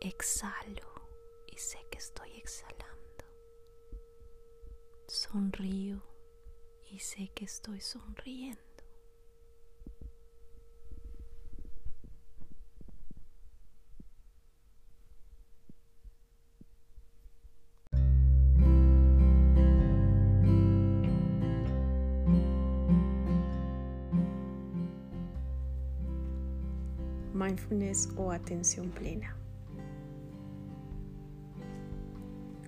Exhalo y sé que estoy exhalando. Sonrío y sé que estoy sonriendo. mindfulness o atención plena.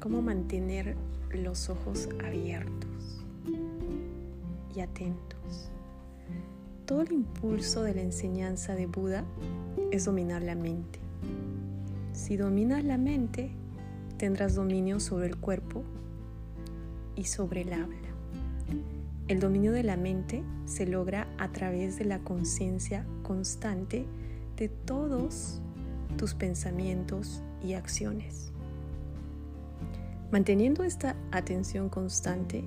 Cómo mantener los ojos abiertos y atentos. Todo el impulso de la enseñanza de Buda es dominar la mente. Si dominas la mente, tendrás dominio sobre el cuerpo y sobre el habla. El dominio de la mente se logra a través de la conciencia constante de todos tus pensamientos y acciones. Manteniendo esta atención constante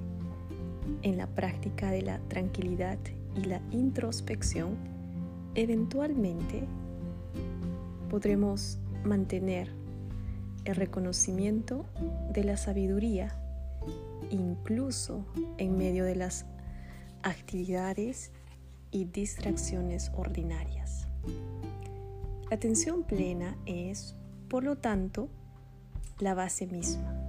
en la práctica de la tranquilidad y la introspección, eventualmente podremos mantener el reconocimiento de la sabiduría incluso en medio de las actividades y distracciones ordinarias. La atención plena es, por lo tanto, la base misma.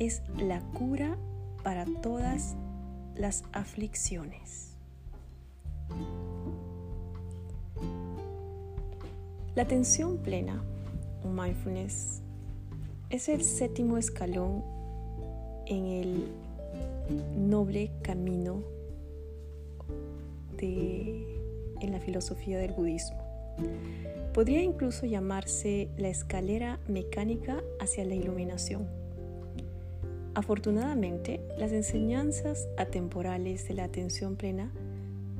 Es la cura para todas las aflicciones. La atención plena o mindfulness es el séptimo escalón en el noble camino de, en la filosofía del budismo. Podría incluso llamarse la escalera mecánica hacia la iluminación. Afortunadamente, las enseñanzas atemporales de la atención plena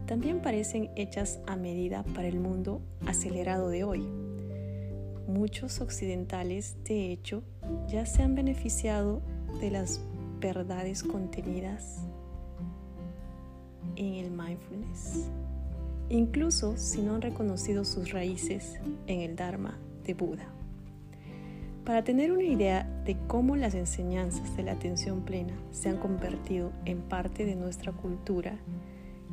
también parecen hechas a medida para el mundo acelerado de hoy. Muchos occidentales, de hecho, ya se han beneficiado de las verdades contenidas en el mindfulness incluso si no han reconocido sus raíces en el Dharma de Buda. Para tener una idea de cómo las enseñanzas de la atención plena se han convertido en parte de nuestra cultura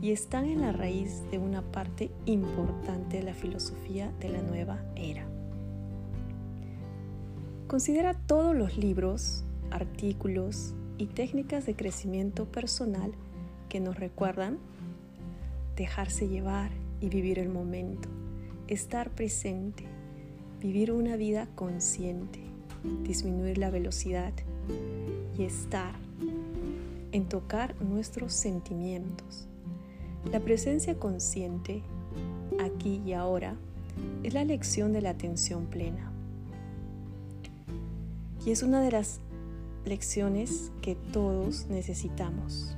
y están en la raíz de una parte importante de la filosofía de la nueva era. Considera todos los libros, artículos y técnicas de crecimiento personal que nos recuerdan dejarse llevar y vivir el momento, estar presente, vivir una vida consciente, disminuir la velocidad y estar en tocar nuestros sentimientos. La presencia consciente, aquí y ahora, es la lección de la atención plena. Y es una de las lecciones que todos necesitamos.